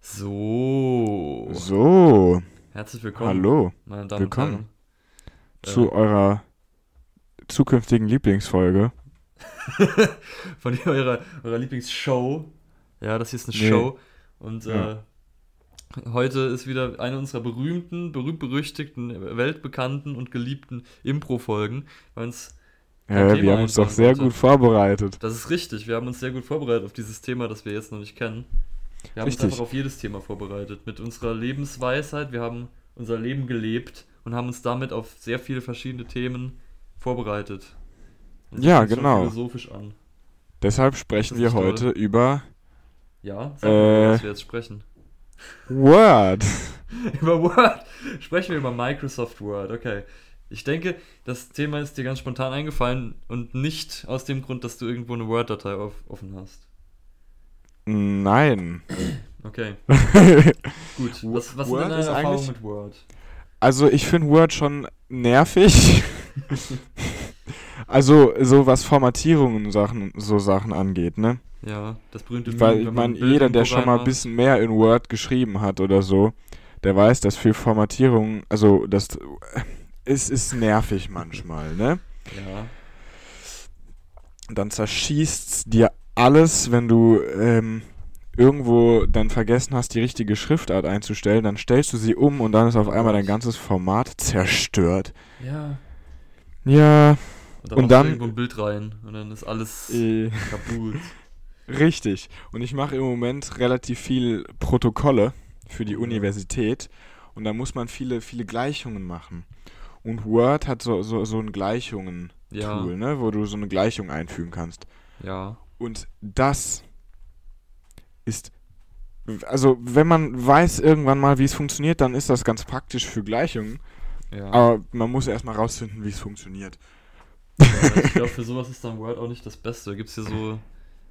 So. So, Herzlich willkommen. hallo Meine Damen Willkommen. und zu Herren. eurer zukünftigen Lieblingsfolge. Äh, von eurer, eurer Lieblingsshow. Ja, das hier ist eine Nee. Show. Und Ja. äh, heute ist wieder eine unserer berühmten, berühmt-berüchtigten, weltbekannten und geliebten Impro-Folgen. Weil uns Ja, Thema wir haben uns doch sehr gut vorbereitet. Das ist richtig. Wir haben uns sehr gut vorbereitet auf dieses Thema, das wir jetzt noch nicht kennen. Wir haben Richtig. uns einfach auf jedes Thema vorbereitet. Mit unserer Lebensweisheit. Wir haben unser Leben gelebt und haben uns damit auf sehr viele verschiedene Themen vorbereitet. Und Ja, genau. philosophisch an. Deshalb sprechen wir toll. heute über Ja, sag mal, Äh. was wir jetzt sprechen. Word. über Word. Sprechen wir über Microsoft Word. Okay. Ich denke, das Thema ist dir ganz spontan eingefallen und nicht aus dem Grund, dass du irgendwo eine Word-Datei offen hast. Nein. Okay. Gut, was, was Word sind deine ist Erfahrungen eigentlich- mit Word? Also ich finde Word schon nervig. also so was Formatierungen und Sachen, so Sachen angeht, ne? Ja, das berühmte Weil Meme, ich meine, jeder, der schon mal ein bisschen mehr in Word geschrieben hat oder so, der weiß, dass für Formatierungen, also das es ist nervig manchmal, ne? Ja, dann zerschießt's dir alles, wenn du ähm, irgendwo dann vergessen hast, die richtige Schriftart einzustellen, dann stellst du sie um und dann ist auf einmal dein ganzes Format zerstört. ja. Ja, Und dann, Und machst dann- du irgendwo ein Bild rein und dann ist alles äh, kaputt. richtig. Und ich mache im Moment relativ viel Protokolle für die. Universität und da muss man viele, viele Gleichungen machen. Und Word hat so, so, so ein Gleichungen-Tool, Ja, ne, wo du so eine Gleichung einfügen kannst. ja, Und das ist, also wenn man weiß irgendwann mal, wie es funktioniert, dann ist das ganz praktisch für Gleichungen. ja. Aber man muss erstmal rausfinden, wie es funktioniert. ja ich glaube, für sowas ist dann Word auch nicht das Beste. Gibt es hier so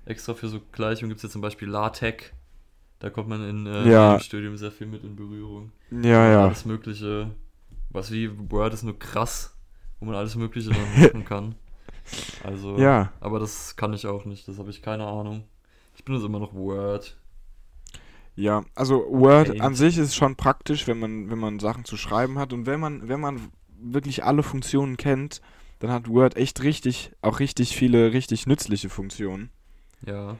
extra für so Gleichungen, gibt es jetzt zum Beispiel LaTeX. Da kommt man in äh, Ja. im Studium sehr viel mit in Berührung. Ja, ja. Alles Mögliche, was wie Word ist nur krass, wo man alles Mögliche dann machen kann. Also, Ja. aber das kann ich auch nicht, das habe ich keine Ahnung. Ich benutze immer noch Word. Ja, also Word Paint. an sich ist schon praktisch, wenn man, wenn man Sachen zu schreiben hat. Und wenn man, wenn man wirklich alle Funktionen kennt, dann hat Word echt richtig, auch richtig viele richtig nützliche Funktionen. Ja,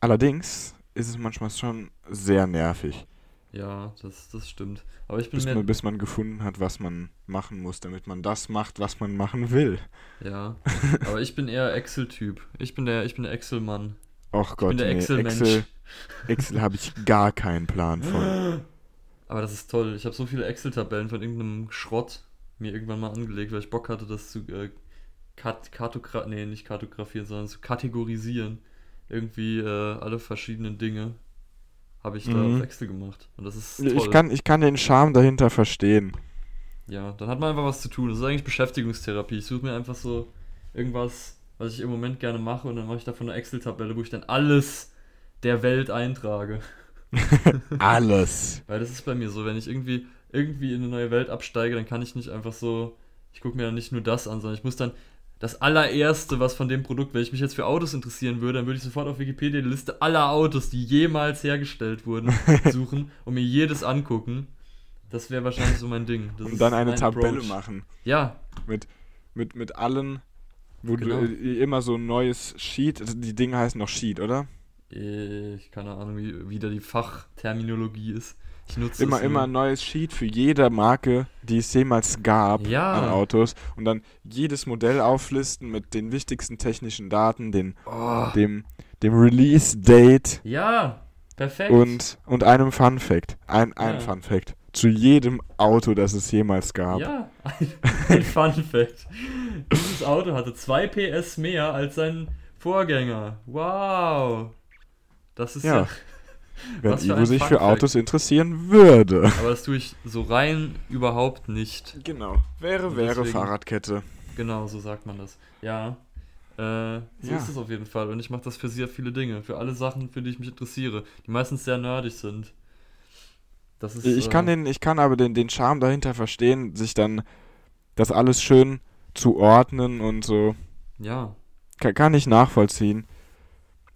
Allerdings ist es manchmal schon sehr nervig, ja, das, das stimmt. Aber ich bin bis man, bis man gefunden hat, was man machen muss, damit man das macht, was man machen will. ja, aber ich bin eher Excel-Typ. Ich bin der, ich bin der Excel-Mann. Och Ich Gott, bin der nee, Excel-Mensch. Excel, Excel habe ich gar keinen Plan von. Aber das ist toll. Ich habe so viele Excel-Tabellen von irgendeinem Schrott mir irgendwann mal angelegt, weil ich Bock hatte, das zu äh, kat kartogra nee, nicht kartografieren, sondern zu kategorisieren. Irgendwie äh, alle verschiedenen Dinge habe ich da Mhm. auf Excel gemacht. Und das ist toll. Ich kann, ich kann den Charme dahinter verstehen. Ja, dann hat man einfach was zu tun. Das ist eigentlich Beschäftigungstherapie. Ich suche mir einfach so irgendwas, was ich im Moment gerne mache und dann mache ich davon eine Excel-Tabelle, wo ich dann alles der Welt eintrage. Alles. Weil das ist bei mir so, wenn ich irgendwie, irgendwie in eine neue Welt absteige, dann kann ich nicht einfach so, ich gucke mir dann nicht nur das an, sondern ich muss dann das allererste, was von dem Produkt, wenn ich mich jetzt für Autos interessieren würde, dann würde ich sofort auf Wikipedia die Liste aller Autos, die jemals hergestellt wurden, suchen und mir jedes angucken. Das wäre wahrscheinlich so mein Ding. Das Und dann eine Tabelle Approach. machen. Ja, Mit, mit allen, wo Genau. du äh, immer so ein neues Sheet, also die Dinge heißen noch Sheet, oder? ich keine Ahnung, wie, wie da die Fachterminologie ist. Ich nutze Immer, immer ein neues Sheet für jede Marke, die es jemals gab Ja. an Autos. Und dann jedes Modell auflisten mit den wichtigsten technischen Daten, den, Oh, dem, dem Release-Date ja, perfekt. und, und einem Fun Fact. Ein, ein Ja. Fun Fact. Zu jedem Auto, das es jemals gab. Ja, ein, ein Fun Fact. Dieses Auto hatte 2 PS mehr als sein Vorgänger. Wow. Das ist ja. Ja. Wenn Ivo sich für. Autos interessieren würde. Aber das tue ich so rein überhaupt nicht. Genau. Wäre, wäre deswegen- Fahrradkette. Genau, so sagt man das. Ja. Äh, so Ja. ist es auf jeden Fall. Und ich mache das für sehr viele Dinge. Für alle Sachen, für die ich mich interessiere. Die meistens sehr nerdig sind. Das ist, Ich äh, kann, den, ich kann aber den, den Charme dahinter verstehen, sich dann das alles schön zu ordnen und so. Ja. Kann, kann ich nachvollziehen.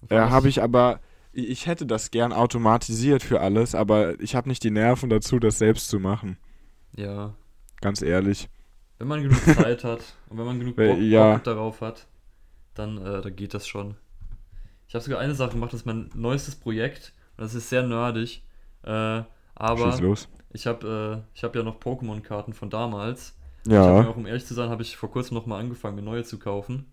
Äh, habe ich aber, ich hätte das gern automatisiert für alles, aber ich habe nicht die Nerven dazu, das selbst zu machen. Ja. Ganz ehrlich. Wenn man genug Zeit hat und wenn man genug Bock, ja. Bock darauf hat, dann, äh, dann geht das schon. Ich habe sogar eine Sache gemacht, das ist mein neuestes Projekt. Und das ist sehr nerdig. Äh, aber ich habe äh, ich hab ja noch Pokémon-Karten von damals. Ich habe mir Ja, auch, um ehrlich zu sein, habe ich vor kurzem nochmal angefangen, mir neue zu kaufen.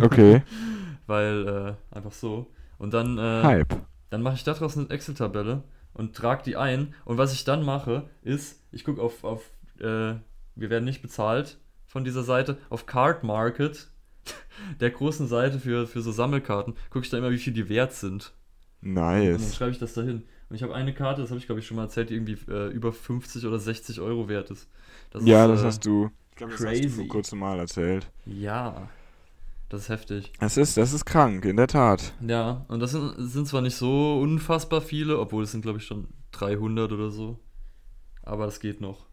okay. Weil, äh, einfach so. Und dann, äh, Hype. dann mache ich daraus eine Excel-Tabelle und trage die ein. Und was ich dann mache, ist, ich gucke auf, auf äh, wir werden nicht bezahlt von dieser Seite, auf Card Market, der großen Seite für, für so Sammelkarten, gucke ich da immer, wie viel die wert sind. Und dann Nice. schreibe ich das dahin. Und ich habe eine Karte, das habe ich glaube ich schon mal erzählt, die irgendwie äh, über 50 oder 60 Euro wert ist. Das Ja, ist, das äh, hast du. Ich glaube, das hast du vor kurzem mal erzählt. Ja, das ist heftig. Das ist, das ist krank, in der Tat. Ja, und das sind, sind zwar nicht so unfassbar viele, obwohl es sind, glaube ich, schon 300 oder so. Aber das geht noch.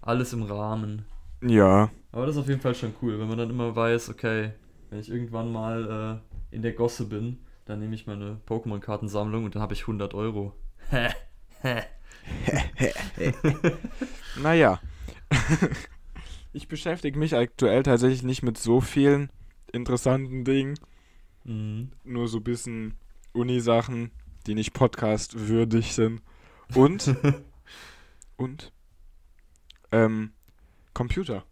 Alles im Rahmen. Ja. Aber das ist auf jeden Fall schon cool, wenn man dann immer weiß, okay, wenn ich irgendwann mal äh, in der Gosse bin, dann nehme ich meine Pokémon-Kartensammlung und dann habe ich 100 Euro. Naja. ich beschäftige mich aktuell tatsächlich nicht mit so vielen interessanten Dingen. Mhm. Nur so ein bisschen Uni-Sachen, die nicht Podcast-würdig sind. Und, und, ähm, Computer.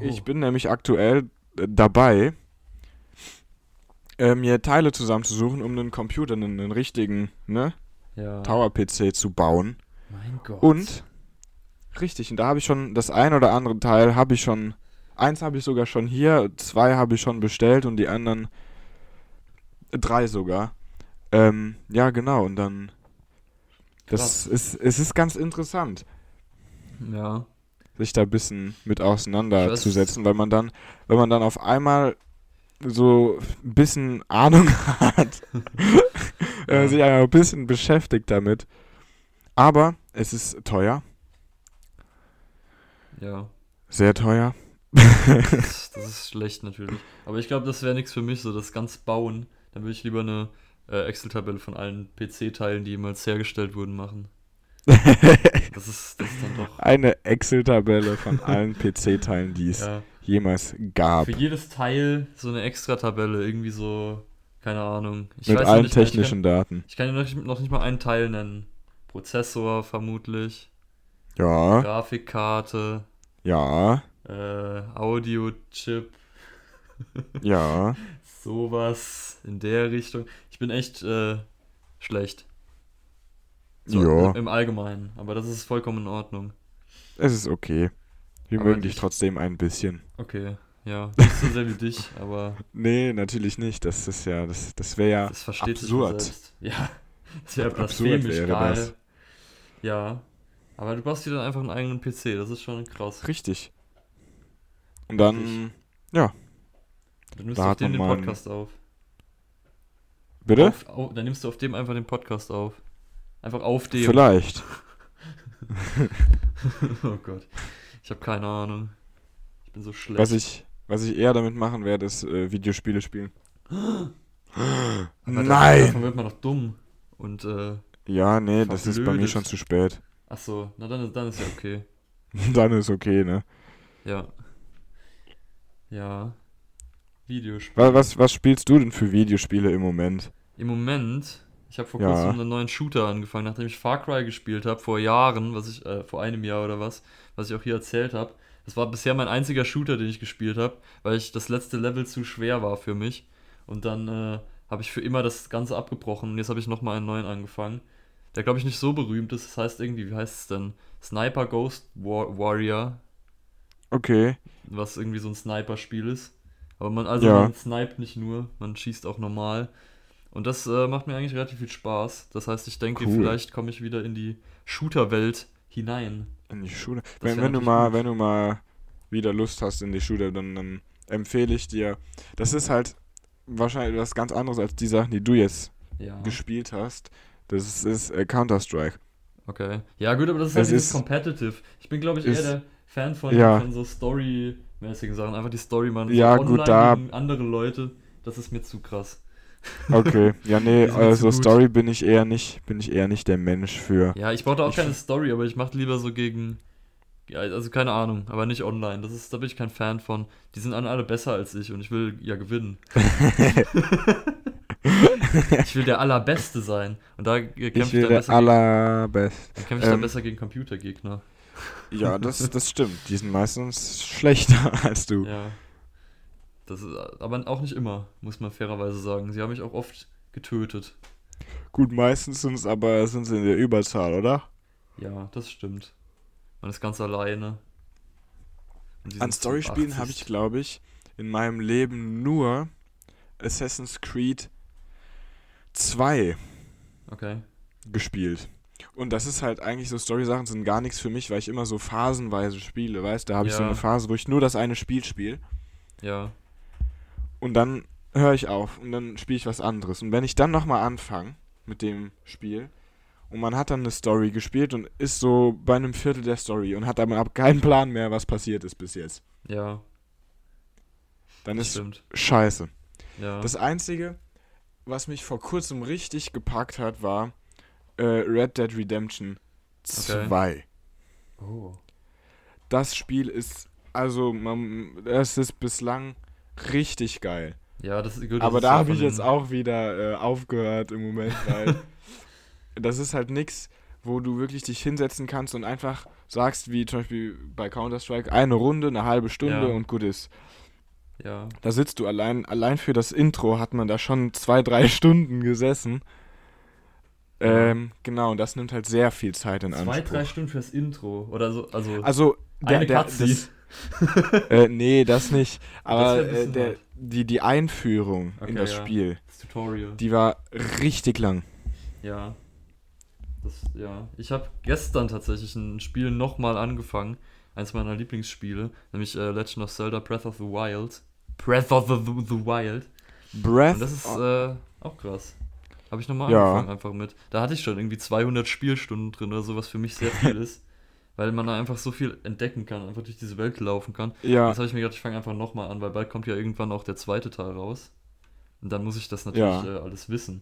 Ich Oh. bin nämlich aktuell äh, dabei, äh, mir Teile zusammenzusuchen, um einen Computer, einen, einen richtigen, ne, ja. Tower-PC zu bauen. Mein Gott. Und, richtig, und da habe ich schon das ein oder andere Teil, habe ich schon, eins habe ich sogar schon hier, zwei habe ich schon bestellt und die anderen äh, drei sogar. Ähm, ja, genau, und dann, das Krass. ist, es ist ganz interessant, Ja. sich da ein bisschen mit auseinanderzusetzen, weil man dann, wenn man dann auf einmal so ein bisschen Ahnung hat, wenn Ja. man sich einfach ein bisschen beschäftigt damit. Aber es ist teuer, Ja. sehr teuer. Das, ist schlecht natürlich. Aber ich glaube, das wäre nichts für mich, so das ganz Bauen. Dann würde ich lieber eine äh, Excel-Tabelle von allen PC-Teilen, die jemals hergestellt wurden, machen. Das ist, das ist dann doch. Eine Excel-Tabelle von allen PC-Teilen, die es Ja, jemals gab. für jedes Teil so eine Extra-Tabelle, irgendwie so, keine Ahnung. Ich mit weiß allen nicht technischen Daten. Ich kann, ich kann dir noch, noch nicht mal einen Teil nennen. Prozessor vermutlich, Ja, Grafikkarte, ja, äh, Audio-Chip, ja. sowas in der Richtung. Ich bin echt äh, schlecht. So, Ja, Im Allgemeinen. Aber das ist vollkommen in Ordnung. es ist okay. Wir Aber mögen dich ich- trotzdem ein bisschen. Okay, ja. Nicht so sehr wie dich, aber Nee, natürlich nicht. Das ist ja, das, das wäre ja das versteht sich absurd. selbst. Ja, das wäre blasphemisch wäre geil. das. Ja. Aber du brauchst dir dann einfach einen eigenen PC, das ist schon krass. Richtig. Und dann, Dann nimmst Da du auf hat dem man den Podcast auf. bitte? Auf, au- dann nimmst du auf dem einfach den Podcast auf. Einfach auf dem. Vielleicht. oh Gott. Ich habe keine Ahnung. Ich bin so schlecht. Was ich, was ich eher damit machen werde, ist äh, Videospiele spielen. Nein! Davon wird man doch dumm. Und, äh, Ja, nee, das ist bei mir schon zu spät. ach so, na dann, ist- dann ist ja okay. Dann ist okay, ne? Ja. Ja. Videospiele. Was, was, spielst du denn für Videospiele im Moment? Im Moment, ich habe vor Ja. kurzem einen neuen Shooter angefangen, nachdem ich Far Cry gespielt habe, vor Jahren, was ich, äh, vor einem Jahr oder was, was ich auch hier erzählt habe. Das war bisher mein einziger Shooter, den ich gespielt habe, weil ich das letzte Level zu schwer war für mich. Und dann äh, habe ich für immer das Ganze abgebrochen und jetzt habe ich nochmal einen neuen angefangen. Der glaube ich nicht so berühmt ist, das heißt irgendwie, wie heißt es denn? Sniper Ghost War Warrior, Okay. was irgendwie so ein Sniper-Spiel ist. Aber man, also Ja. man sniped nicht nur, man schießt auch normal. Und das äh, macht mir eigentlich relativ viel Spaß. Das heißt, ich denke, Cool. vielleicht komme ich wieder in die Shooter-Welt hinein. In die. Das Wenn, wenn du mal, gut. wenn du mal wieder Lust hast in die Schule, dann, dann empfehle ich dir. Das ist halt wahrscheinlich was ganz anderes als die Sachen, die du jetzt Ja. gespielt hast. Das ist, ist äh, Counter-Strike. Okay. Ja, gut, aber das ist halt dieses ist- Competitive. Ich bin, glaube ich, eher der Fan von, Ja. von so Story-mäßigen Sachen. Einfach die Story, man. Ja, so gut, da- gegen andere Leute, das ist mir zu krass. Okay, ja, nee, also. Story bin ich eher nicht, bin ich eher nicht der Mensch für. Ja, ich brauche da auch Ich keine Story, aber ich mache lieber so gegen. Ja, also keine Ahnung, aber nicht online. Das ist, da bin ich kein Fan von. Die sind alle besser als ich und ich will ja gewinnen. ich will der Allerbeste sein. Und da kämpfe ich, Ich dann besser, gegen, allerbest. dann kämpf ich dann ähm, besser gegen Computergegner. Ja, das, das stimmt. Die sind meistens schlechter als du. Ja. Das ist, aber auch nicht immer, muss man fairerweise sagen. Sie haben mich auch oft getötet. Gut, meistens sind es aber sind sie in der Überzahl, oder? Ja, das stimmt. Man ist ganz alleine. An Storyspielen 80. habe ich, glaube ich, in meinem Leben nur Assassin's Creed 2 Okay. gespielt. Und das ist halt eigentlich so, Story-Sachen sind gar nichts für mich, weil ich immer so phasenweise spiele, weißt Da habe ich so Ja. eine Phase, wo ich nur das eine Spiel spiele Ja. und dann höre ich auf und dann spiele ich was anderes. Und wenn ich dann nochmal anfange mit dem Spiel und man hat dann eine Story gespielt und ist so bei einem Viertel der Story und hat aber ab- keinen Plan mehr, was passiert ist bis jetzt, Ja, dann das ist stimmt. scheiße. Ja. Das Einzige, was mich vor kurzem richtig gepackt hat, war äh, Red Dead Redemption 2. oh. Das Spiel ist, also, man, es ist bislang richtig geil. Ja, das, gut, das Aber ist da habe ich jetzt auch wieder äh, aufgehört im Moment, weil das ist halt nix, wo du wirklich dich hinsetzen kannst und einfach sagst, wie zum Beispiel bei Counter-Strike, eine Runde, eine halbe Stunde Ja. und gut ist. Ja, Da sitzt du allein, allein für das Intro hat man da schon zwei, drei Stunden gesessen. Ähm, genau, und das nimmt halt sehr viel Zeit in zwei, Anspruch. drei Stunden fürs Intro. Oder so, also, Also, der, eine der, das, äh, nee, das nicht. Aber ein äh, der, die, die Einführung Okay, in das ja. Spiel, das Tutorial. die war richtig lang. Ja. Das, ja. Ich habe gestern tatsächlich ein Spiel nochmal angefangen. Eins meiner Lieblingsspiele, nämlich äh, Legend of Zelda Breath of the Wild. Breath of the, the, Wild. Breath Und das ist äh, auch krass. Habe ich nochmal Ja. angefangen einfach mit. Da hatte ich schon irgendwie 200 Spielstunden drin oder so, was für mich sehr viel ist. Weil man da einfach so viel entdecken kann, einfach durch diese Welt laufen kann. ja, Jetzt habe ich mir gedacht, ich fange einfach nochmal an, weil bald kommt ja irgendwann auch der zweite Teil raus. Und dann muss ich das natürlich Ja. äh, alles wissen.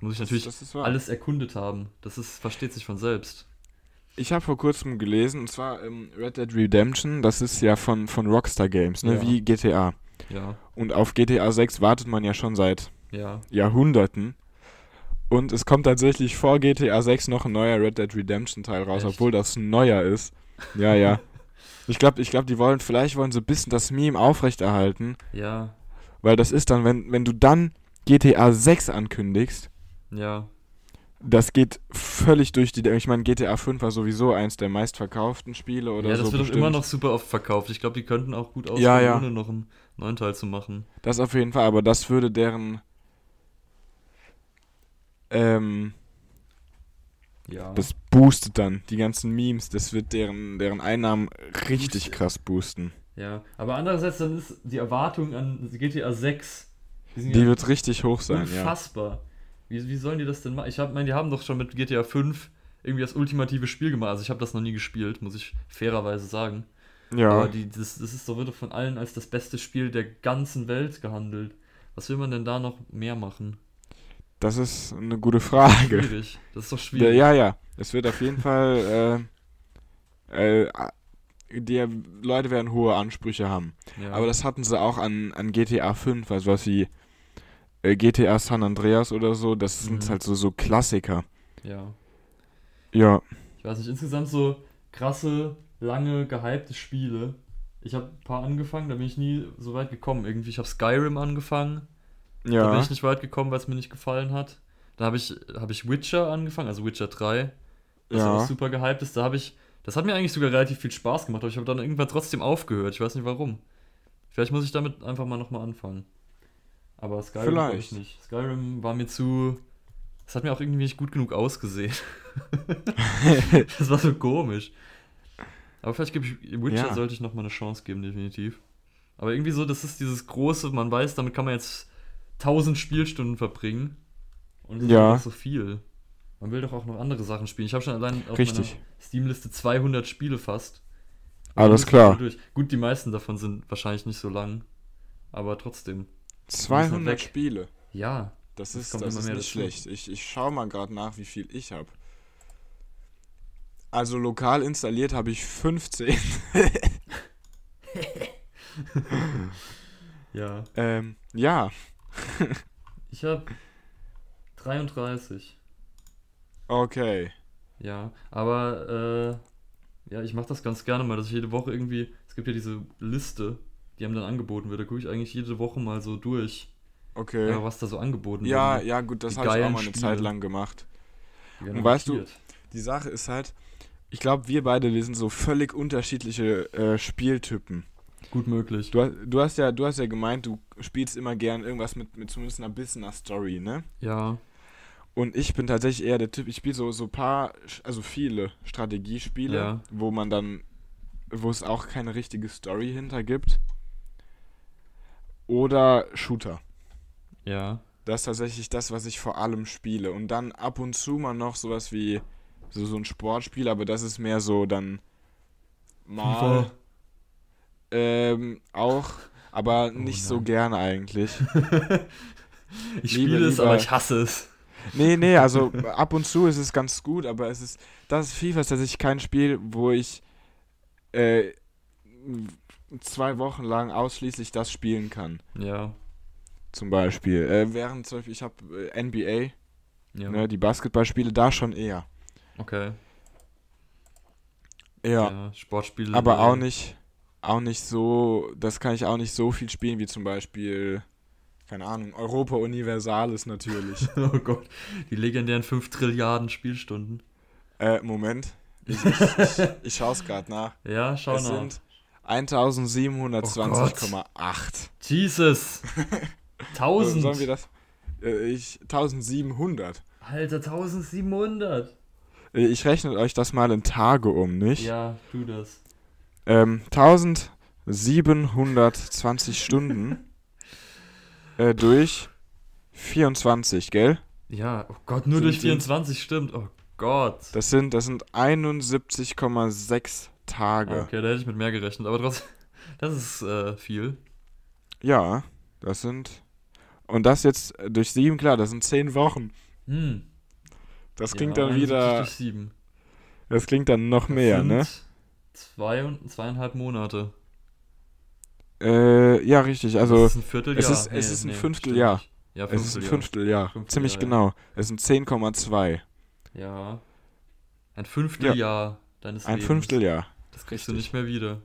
Muss ich natürlich das wahr. alles erkundet haben. Das ist, versteht sich von selbst. Ich habe vor kurzem gelesen, und zwar ähm, Red Dead Redemption, das ist ja von, von Rockstar Games, ne, Ja. wie GTA. Ja, Und auf GTA 6 wartet man ja schon seit ja. Jahrhunderten. Und es kommt tatsächlich vor GTA 6 noch ein neuer Red Dead Redemption Teil raus, Echt? obwohl das ein neuer ist. Ja, ja. Ich glaube, ich glaub, die wollen, vielleicht wollen sie ein bisschen das Meme aufrechterhalten, Ja, weil das ist dann, wenn, wenn du dann GTA 6 ankündigst, ja. das geht völlig durch die, ich meine, GTA 5 war sowieso eins der meistverkauften Spiele oder ja, so. das wird doch bestimmt. immer noch super oft verkauft. Ich glaube, die könnten auch gut auskommen, Ja, ja. ohne noch einen neuen Teil zu machen. Das auf jeden Fall, aber das würde deren ähm, Ja. das boostet dann die ganzen Memes, das wird deren, deren Einnahmen richtig krass boosten. ja. Aber andererseits, dann ist die Erwartung an GTA 6. Die, Die ja wird richtig hoch sein, ja. unfassbar. Wie, wie sollen die das denn machen? Ich meine, die haben doch schon mit GTA 5 irgendwie das ultimative Spiel gemacht. Also ich habe das noch nie gespielt, muss ich fairerweise sagen. Aber Ja, die, das, das ist doch wird doch von allen als das beste Spiel der ganzen Welt gehandelt. Was will man denn da noch mehr machen? Das ist eine gute Frage. Schwierig. Das ist doch schwierig. ja, ja. Es wird auf jeden Fall, äh, äh, die Leute werden hohe Ansprüche haben. Ja. Aber das hatten sie auch an, an GTA 5, also was wie äh, GTA San Andreas oder so, das sind Mhm. halt so, so Klassiker. ja. Ja, Ich weiß nicht, insgesamt so krasse, lange, gehypte Spiele. Ich habe ein paar angefangen, da bin ich nie so weit gekommen. Irgendwie, ich habe Skyrim angefangen. Da bin ja, ich nicht weit gekommen, weil es mir nicht gefallen hat. Da habe ich, hab ich Witcher angefangen, also Witcher 3. Das Ja. auch super gehypt ist. Da habe ich, das hat mir eigentlich sogar relativ viel Spaß gemacht, aber ich habe dann irgendwann trotzdem aufgehört. Ich weiß nicht warum. Vielleicht muss ich damit einfach mal nochmal anfangen. Aber Skyrim glaub ich Vielleicht. nicht. Skyrim war mir zu. Das hat mir auch irgendwie nicht gut genug ausgesehen. das war so komisch. Aber vielleicht gebe ich Witcher Ja. sollte ich nochmal eine Chance geben, definitiv. Aber irgendwie so, das ist dieses große, man weiß, damit kann man jetzt 1000 Spielstunden verbringen. Und das Ja. ist einfach so viel. Man will doch auch noch andere Sachen spielen. Ich habe schon allein auf Richtig. meiner Steam-Liste 200 Spiele fast. Alles muss ich klar. Gut, die meisten davon sind wahrscheinlich nicht so lang. Aber trotzdem. 200 weg. Spiele. Ja, Das Das ist, das immer ist nicht dazu. schlecht. Ich, ich schaue mal gerade nach, wie viel ich habe. Also lokal installiert habe ich 15. Ja. ähm, ja, Ich habe 33. okay. Ja, aber äh, ja, ich mache das ganz gerne mal, dass ich jede Woche irgendwie, es gibt ja diese Liste, die einem dann angeboten wird, da gucke ich eigentlich jede Woche mal so durch, Okay. ja, was da so angeboten Ja, wird. ja, gut, das habe ich auch mal eine Spiele. Zeit lang gemacht. Und weißt du, markiert. Die Sache ist halt, ich glaube, wir beide, wir sind so völlig unterschiedliche äh, Spieltypen. Gut möglich. Du, hast- du, hast ja, du hast ja gemeint, du spielst immer gern irgendwas mit, mit zumindest einer bisschen einer Story, ne? Ja, Und ich bin tatsächlich eher der Typ, ich spiele so, so paar, also viele Strategiespiele, Ja. wo man dann, wo es auch keine richtige Story hinter gibt. Oder Shooter. ja, Das ist tatsächlich das, was ich vor allem spiele. Und dann ab und zu mal noch sowas wie so, so ein Sportspiel, aber das ist mehr so dann mal ähm, auch, aber nicht so Oh nein. gerne eigentlich. ich Liebe, spiele es, lieber- aber ich hasse es. Nee, nee, also ab und zu ist es ganz gut, aber es ist, das ist FIFA ist tatsächlich kein Spiel, wo ich äh, zwei Wochen lang ausschließlich das spielen kann. Ja, Zum Beispiel. Äh, während zum Beispiel, ich habe äh, NBA, ja, ne, die Basketballspiele, da schon eher. okay. Ja. Ja, Sportspiele. Aber auch nicht, auch nicht so, das kann ich auch nicht so viel spielen wie zum Beispiel, keine Ahnung, Europa Universalis natürlich. Oh Gott, die legendären 5 Trilliarden Spielstunden. äh, Moment. Ich, ich, ich, ich schaue es gerade nach. Ja, schau es nach. sind 1720,8. Jesus! 1000! Sollen wir das? Äh, ich, 1700. Alter, 1700! Äh, Ich rechne euch das mal in Tage um, nicht? Ja, tu das. Ähm, 1720 Stunden äh, durch 24, gell? Ja, oh Gott, nur Sind- durch sind- 24 stimmt. Oh Gott. Das sind, das sind 71,6 Tage. Okay, da hätte ich mit mehr gerechnet, aber trotzdem, das ist äh, viel. Ja, das sind. Und das jetzt durch sieben, klar, das sind 10 Wochen. Hm. Das klingt ja, dann 71 wieder. Durch 7. Das klingt dann noch mehr, ne? Zwei und zweieinhalb Monate. Äh, ja, richtig. Also, das ist ein Vierteljahr. es ist- es ist ein stimmt Fünfteljahr. Ja, es ist ein Fünfteljahr. Fünfteljahr. Fünfteljahr, Ziemlich ja. genau. Es sind 10,2. Ja. Ein Fünfteljahr deines Ein Lebens. Fünfteljahr. Das kriegst du Richtig. nicht mehr wieder.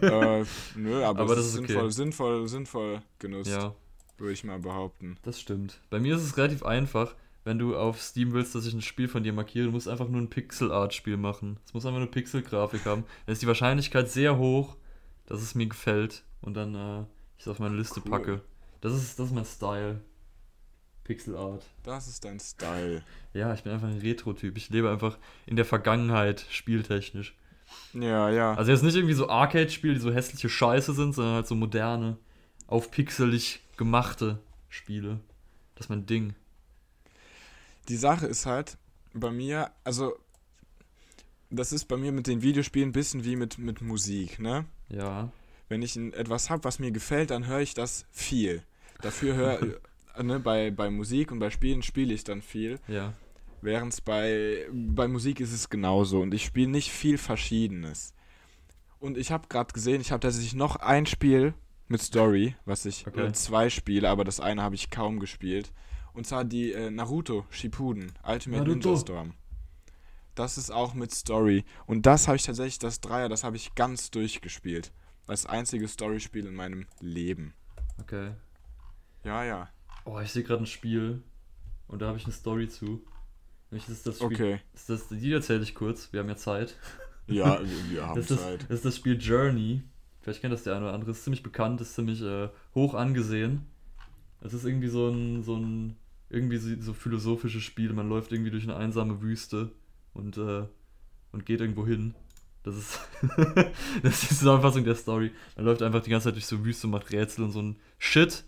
äh, nö, aber, Aber es das ist ist okay. sinnvoll, sinnvoll, sinnvoll genutzt, Ja, würde ich mal behaupten. das stimmt. Bei mir ist es relativ einfach, wenn du auf Steam willst, dass ich ein Spiel von dir markiere. Du musst einfach nur ein Pixel-Art-Spiel machen. Es muss einfach nur Pixel-Grafik haben. Dann ist die Wahrscheinlichkeit sehr hoch, dass es mir gefällt und dann äh, ich es auf meine Liste Cool. packe. Das ist, das ist mein Style. Pixel-Art. Das ist dein Style. Ja, ich bin einfach ein Retro-Typ. Ich lebe einfach in der Vergangenheit, spieltechnisch. Ja, ja. Also jetzt nicht irgendwie so Arcade-Spiele, die so hässliche Scheiße sind, sondern halt so moderne, aufpixelig gemachte Spiele. Das ist mein Ding. Die Sache ist halt, bei mir, also, das ist bei mir mit den Videospielen ein bisschen wie mit, mit Musik, ne? Ja. Wenn ich etwas habe, was mir gefällt, dann höre ich das viel. Dafür höre, äh, ne, bei, bei Musik und bei Spielen spiele ich dann viel. Ja. Während es bei, bei Musik ist es genauso und ich spiele nicht viel Verschiedenes. Und ich habe gerade gesehen, ich habe tatsächlich noch ein Spiel mit Story, was ich, Okay. oder zwei Spiele, aber das eine habe ich kaum gespielt. Und zwar die äh, Naruto Shippuden, Ultimate Naruto. Ninja Storm. Das ist auch mit Story. Und das habe ich tatsächlich, das Dreier, das habe ich ganz durchgespielt. Das einzige Storyspiel in meinem Leben. Okay. Ja, ja. Oh, ich sehe gerade ein Spiel und da habe ich eine Story zu. Nämlich ist das Spiel. Okay. Ist das, die erzähle ich kurz, wir haben ja Zeit. Ja, wir, haben Das ist, Zeit. das, das ist das Spiel Journey. Vielleicht kennt das der eine oder andere. Ist ziemlich bekannt, ist ziemlich äh, hoch angesehen. Es ist irgendwie so ein, so ein, irgendwie so, so philosophisches Spiel. Man läuft irgendwie durch eine einsame Wüste und, äh, und geht irgendwo hin. Das ist, das ist die Zusammenfassung der Story. Man läuft einfach die ganze Zeit durch so Wüste und macht Rätsel und so ein Shit.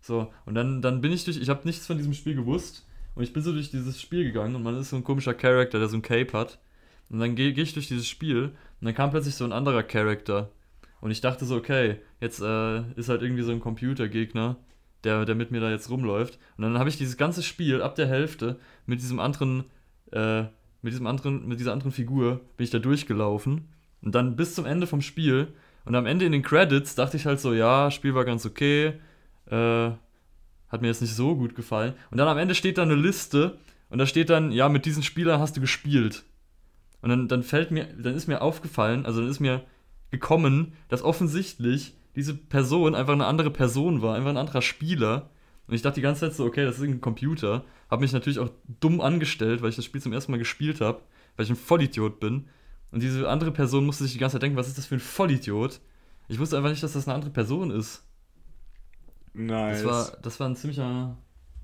So, und dann, dann bin ich durch, ich habe nichts von diesem Spiel gewusst. Und ich bin so durch dieses Spiel gegangen und man ist so ein komischer Charakter, der so ein Cape hat. Und dann gehe geh ich durch dieses Spiel und dann kam plötzlich so ein anderer Charakter. Und ich dachte so, okay, jetzt äh, ist halt irgendwie so ein Computergegner, der, der mit mir da jetzt rumläuft. Und dann habe ich dieses ganze Spiel ab der Hälfte mit diesem anderen, äh, mit diesem anderen, mit dieser anderen Figur bin ich da durchgelaufen. Und dann bis zum Ende vom Spiel. Und am Ende in den Credits dachte ich halt so, ja, Spiel war ganz okay. Äh, hat mir jetzt nicht so gut gefallen. Und dann am Ende steht da eine Liste und da steht dann, ja, mit diesen Spielern hast du gespielt. Und dann, dann fällt mir, dann ist mir aufgefallen, also dann ist mir gekommen, dass offensichtlich diese Person einfach eine andere Person war, einfach ein anderer Spieler. Und ich dachte die ganze Zeit so, okay, das ist irgendein Computer. Hab mich natürlich auch dumm angestellt, weil ich das Spiel zum ersten Mal gespielt habe, weil ich ein Vollidiot bin. Und diese andere Person musste sich die ganze Zeit denken, was ist das für ein Vollidiot? Ich wusste einfach nicht, dass das eine andere Person ist. Nice. Das war, das war ein ziemlicher.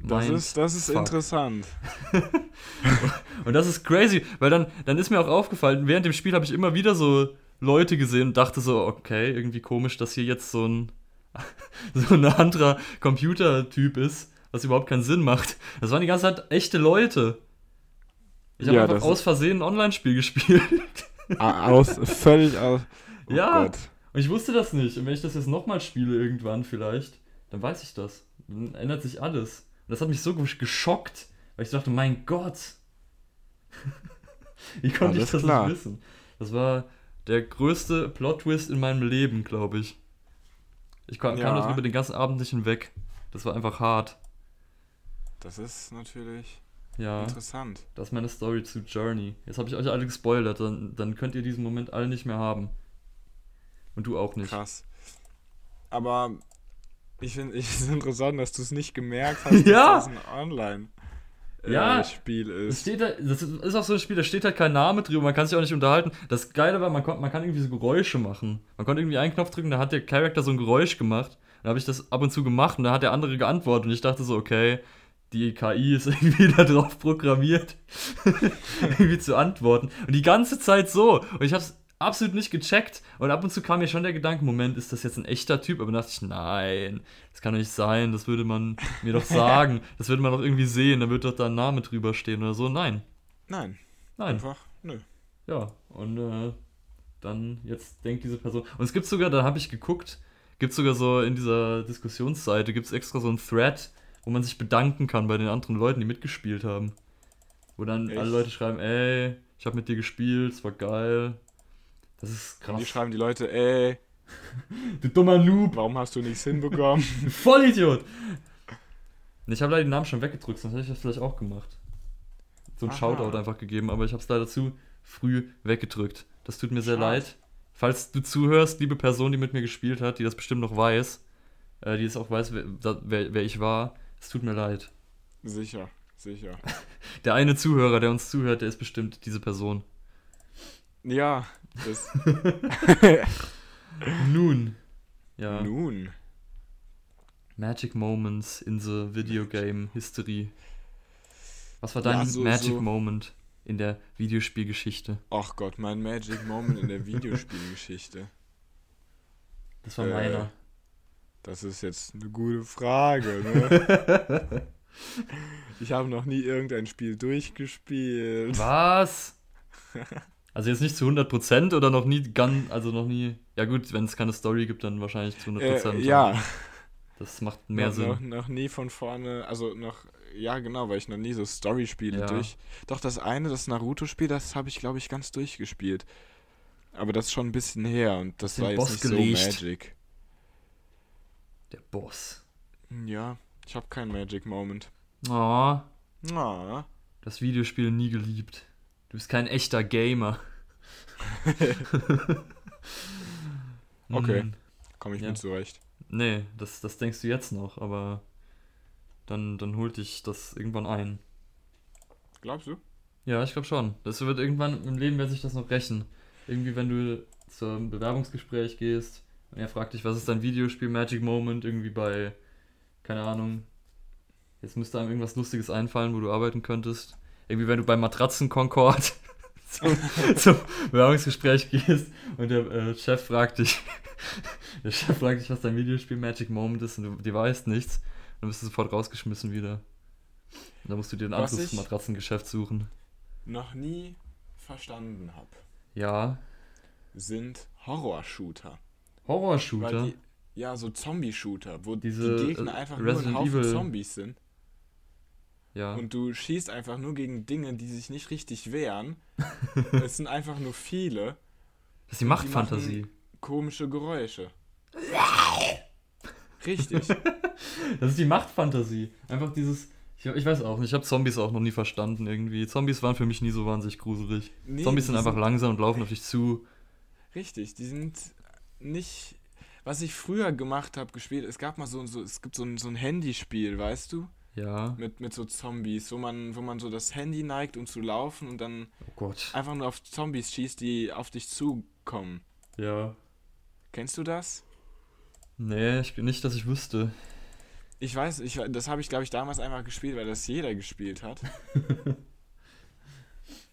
Das ist, das ist Fuck. interessant. Und das ist crazy, weil dann, dann ist mir auch aufgefallen, während dem Spiel habe ich immer wieder so Leute gesehen und dachte so, okay, irgendwie komisch, dass hier jetzt so ein, so ein anderer Computertyp ist, was überhaupt keinen Sinn macht. Das waren die ganze Zeit echte Leute. Ich habe Ja, einfach aus Versehen ein Online-Spiel gespielt. Aus, völlig aus. Oh Ja. Gott. Und ich wusste das nicht. Und wenn ich das jetzt nochmal spiele irgendwann vielleicht, dann weiß ich das. Dann ändert sich alles. Und das hat mich so gesch- geschockt, weil ich dachte, mein Gott. Wie konnte Alles ich das klar. nicht wissen? Das war der größte Plot-Twist in meinem Leben, glaube ich. Ich kam, kam Ja. darüber den ganzen Abend nicht hinweg. Das war einfach hart. Das ist natürlich Ja, interessant. das ist meine Story zu Journey. Jetzt habe ich euch alle gespoilert, dann, dann könnt ihr diesen Moment alle nicht mehr haben. Und du auch nicht. Krass. Aber ich finde es interessant, dass du es nicht gemerkt hast, Ja. das ein Ja. Online-Spiel Es ist. steht da, das ist auch so ein Spiel, da steht halt kein Name drüber, man kann sich auch nicht unterhalten. Das Geile war, man, kon, man kann irgendwie so Geräusche machen. Man konnte irgendwie einen Knopf drücken, da hat der Charakter so ein Geräusch gemacht. Dann habe ich das ab und zu gemacht und da hat der andere geantwortet und ich dachte so, okay, die KI ist irgendwie da drauf programmiert, irgendwie zu antworten. Und die ganze Zeit so. Und ich habe es absolut nicht gecheckt. Und ab und zu kam mir schon der Gedanke, Moment, ist das jetzt ein echter Typ? Aber dann dachte ich, nein, das kann doch nicht sein, das würde man mir doch sagen. Das würde man doch irgendwie sehen, da wird doch da ein Name drüber stehen oder so. Nein, Nein, nein. einfach, nö. Ja, und äh, dann jetzt denkt diese Person. Und es gibt sogar, da habe ich geguckt, gibt sogar so in dieser Diskussionsseite, gibt es extra so einen Thread, wo man sich bedanken kann bei den anderen Leuten, die mitgespielt haben. Wo dann Echt? alle Leute schreiben, ey, ich habe mit dir gespielt, es war geil. Das ist Und die krass. schreiben die Leute, ey, Du dummer Noob, warum hast du nichts hinbekommen? Vollidiot. Ich habe leider den Namen schon weggedrückt, sonst hätte ich das vielleicht auch gemacht. So ein Aha. Shoutout einfach gegeben, aber ich habe es leider zu früh weggedrückt. Das tut mir sehr Schade. leid. Falls du zuhörst, liebe Person, die mit mir gespielt hat, die das bestimmt noch weiß, äh, die es auch weiß, wer, wer, wer ich war, es tut mir leid. sicher, sicher. Der eine Zuhörer, der uns zuhört, der ist bestimmt diese Person. Ja, das, Nun. Ja. nun. Magic Moments in the Video Game History. Was war dein Ja, so- Magic so- Moment in der Videospielgeschichte? Ach Gott, mein Magic Moment in der Videospielgeschichte. Das war Äh, meiner. Das ist jetzt eine gute Frage, ne? Ich habe noch nie irgendein Spiel durchgespielt. Was? Also jetzt nicht zu 100% oder noch nie ganz, also noch nie. Ja gut, wenn es keine Story gibt, dann wahrscheinlich zu 100%. Äh, ja, Das macht mehr noch, Sinn. Noch, noch nie von vorne, also noch, ja genau, weil ich noch nie so Story-Spiele Ja. durch. Doch das eine, das Naruto-Spiel, das habe ich glaube ich ganz durchgespielt. Aber das ist schon ein bisschen her und das den war jetzt Boss nicht gelegt. so Magic. Der Boss. Ja, ich habe keinen Magic Moment. Oh, Ah, das Videospiel nie geliebt. Du bist kein echter Gamer. Okay. Hm, komme ich Ja. mit zurecht. Nee, das, das denkst du jetzt noch, aber dann, dann holt dich das irgendwann ein. Glaubst du? Ja, ich glaube schon. Das wird irgendwann im Leben wird sich das noch rächen. Irgendwie, wenn du zum Bewerbungsgespräch gehst und er fragt dich, was ist dein Videospiel Magic Moment, irgendwie bei, keine Ahnung, jetzt müsste einem irgendwas Lustiges einfallen, wo du arbeiten könntest. Irgendwie, wenn du bei Matratzen Concord zum, zum Bewerbungsgespräch gehst und der äh, Chef fragt dich, der Chef fragt dich, was dein Videospiel Magic Moment ist und du, du weißt nichts, dann bist du sofort rausgeschmissen wieder. Und dann musst du dir ein anderes Matratzengeschäft suchen. Noch nie verstanden habe, Ja, sind Horror-Shooter. Horror-Shooter. ja, so Zombie-Shooter, wo Diese, die Gegner äh, einfach nur ein Resident Haufen Evil- Zombies sind. Ja. Und du schießt einfach nur gegen Dinge, die sich nicht richtig wehren. es sind einfach nur viele das ist die Machtfantasie. komische Geräusche. Richtig. Das ist die Machtfantasie. Einfach dieses. Ich, ich weiß auch nicht, ich habe Zombies auch noch nie verstanden irgendwie. Zombies waren für mich nie so wahnsinnig gruselig. Nee, Zombies sind einfach langsam und laufen auf dich zu. Richtig, die sind nicht. Was ich früher gemacht habe, gespielt, es gab mal so, so es gibt so ein, so ein Handyspiel, weißt du? Ja. Mit, mit so Zombies, wo man, wo man so das Handy neigt, um zu laufen und dann Oh Gott. einfach nur auf Zombies schießt, die auf dich zukommen. Ja. Kennst du das? Nee, ich, nicht, dass ich wüsste. Ich weiß, ich, das habe ich glaube ich damals einfach gespielt, weil das jeder gespielt hat.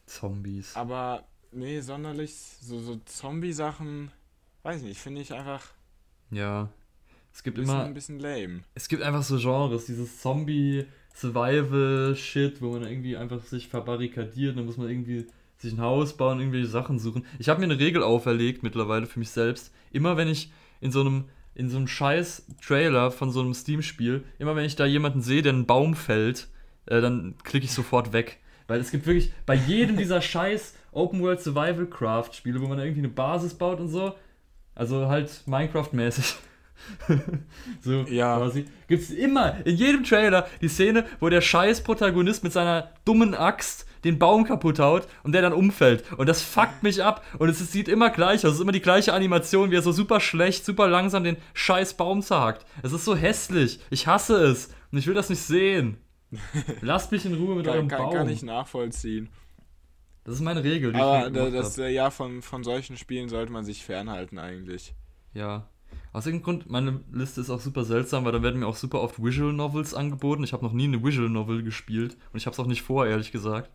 Zombies. Aber nee, sonderlich so, so Zombie-Sachen, weiß nicht, finde ich einfach Ja. Es gibt immer. ein bisschen lame. Es gibt einfach so Genres, dieses Zombie-Survival-Shit, wo man irgendwie einfach sich verbarrikadiert, dann muss man irgendwie sich ein Haus bauen, irgendwelche Sachen suchen. Ich habe mir eine Regel auferlegt mittlerweile für mich selbst. Immer wenn ich in so einem in so einem scheiß Trailer von so einem Steam-Spiel, immer wenn ich da jemanden sehe, der einen Baum fällt, äh, dann klicke ich sofort weg. Weil es gibt wirklich bei jedem dieser scheiß Open-World Survival-Craft-Spiele, wo man irgendwie eine Basis baut und so, also halt Minecraft-mäßig. so Ja. quasi. Gibt es immer in jedem Trailer die Szene, wo der scheiß Protagonist mit seiner dummen Axt den Baum kaputt haut und der dann umfällt. Und das fuckt mich ab. Und es, sieht immer gleich aus. Es ist immer die gleiche Animation, wie er so super schlecht, super langsam den scheiß Baum zerhackt. Es ist so hässlich. Ich hasse es. Und ich will das nicht sehen. Lasst mich in Ruhe mit Kann, eurem kann, Baum. kann ich nachvollziehen. das ist meine Regel. Aber das, hab. äh, ja, von, von solchen Spielen sollte man sich fernhalten eigentlich. Ja. Aus irgendeinem Grund, meine Liste ist auch super seltsam, weil da werden mir auch super oft Visual Novels angeboten. Ich habe noch nie eine Visual Novel gespielt und ich habe es auch nicht vor, ehrlich gesagt.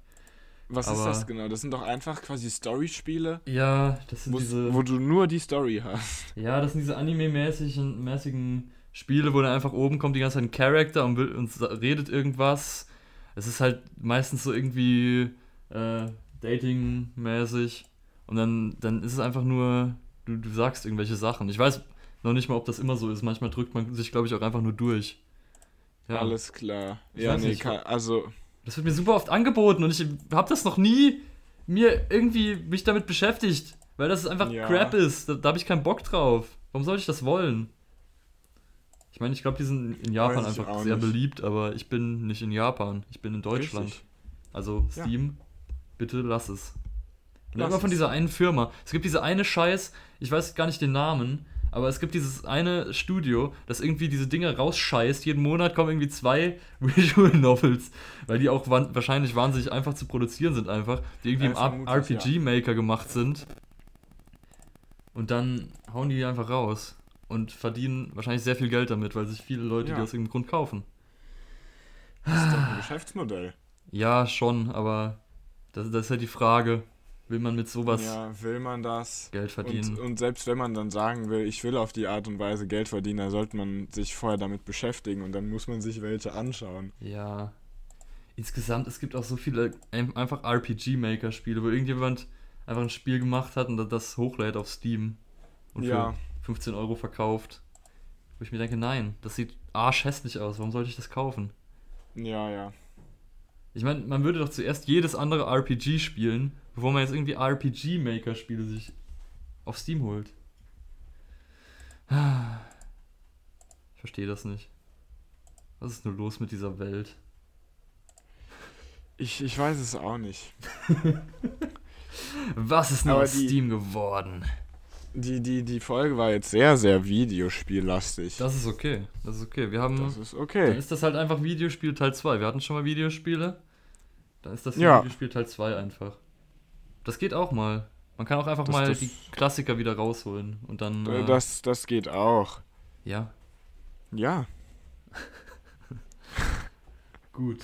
Was ist Aber- das genau? Das sind doch einfach quasi Story-Spiele, Ja, das sind wo- diese. wo du nur die Story hast. Ja, das sind diese anime-mäßigen mäßigen Spiele, wo dann einfach oben kommt die ganze Zeit ein Charakter und, will, und redet irgendwas. Es ist halt meistens so irgendwie äh, Dating-mäßig. Und dann, dann ist es einfach nur, du, du sagst irgendwelche Sachen. Ich weiß noch nicht mal, ob das immer so ist. Manchmal drückt man sich, glaube ich, auch einfach nur durch. Ja, Alles klar. Ich ja, nee, nicht. kann, also das wird mir super oft angeboten und ich habe das noch nie mir irgendwie mich damit beschäftigt, weil das einfach Ja. Crap ist. Da, da habe ich keinen Bock drauf. Warum soll ich das wollen? Ich meine, ich glaube, die sind in Japan einfach sehr nicht. beliebt, aber ich bin nicht in Japan. Ich bin in Deutschland. Richtig. Also Ja. Steam, bitte lass es. Lass immer von es. dieser einen Firma. Es gibt diese eine Scheiß, ich weiß gar nicht den Namen, aber es gibt dieses eine Studio, das irgendwie diese Dinge rausscheißt. Jeden Monat kommen irgendwie zwei Visual Novels, weil die auch wahrscheinlich wahnsinnig einfach zu produzieren sind einfach, die irgendwie Ja, im RPG-Maker gemacht sind. Und dann hauen die einfach raus und verdienen wahrscheinlich sehr viel Geld damit, weil sich viele Leute Ja. die aus irgendeinem Grund kaufen. das ist doch ein Geschäftsmodell. Ja, schon, aber das, das ist ja die Frage. Will man mit sowas Ja, will man das? Geld verdienen? Und, und selbst wenn man dann sagen will, ich will auf die Art und Weise Geld verdienen, dann sollte man sich vorher damit beschäftigen und dann muss man sich welche anschauen. Ja. Insgesamt, es gibt auch so viele ein- einfach RPG-Maker-Spiele, wo irgendjemand einfach ein Spiel gemacht hat und das- das hochlädt auf Steam und Ja. für 15 Euro verkauft. Wo ich mir denke, nein, das sieht arschhässlich aus, warum sollte ich das kaufen? Ja, ja. Ich meine, man würde doch zuerst jedes andere RPG spielen, bevor man jetzt irgendwie RPG-Maker-Spiele sich auf Steam holt. Ich verstehe das nicht. Was ist nur los mit dieser Welt? Ich, ich weiß es auch nicht. Was ist nur aus die- Steam geworden? Die, die, die Folge war jetzt sehr, sehr Videospiellastig. Das ist okay. Das ist okay. Wir haben. Das ist Dann okay. ist das halt einfach Videospiel Teil 2. Wir hatten schon mal Videospiele. Dann ist das Ja. Videospiel Teil 2 einfach. Das geht auch mal. Man kann auch einfach Das- mal das- die Klassiker wieder rausholen und dann. Äh, Äh, Das, das geht auch. ja, Ja, gut.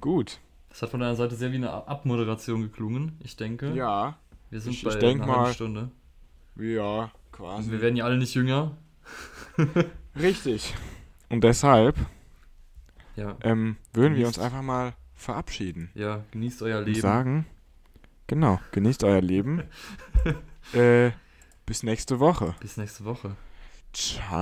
gut. Das hat von deiner Seite sehr wie eine Abmoderation geklungen, ich denke. Ja, Wir sind ich- bei ich denk einer mal- Stunde. ja, Und quasi. wir werden ja alle nicht jünger. Richtig. Und deshalb Ja, ähm, würden wir uns Genießt. einfach mal verabschieden. ja, genießt euer Und Leben. sagen, genau, genießt euer Leben. äh, bis nächste Woche. Bis nächste Woche. Ciao.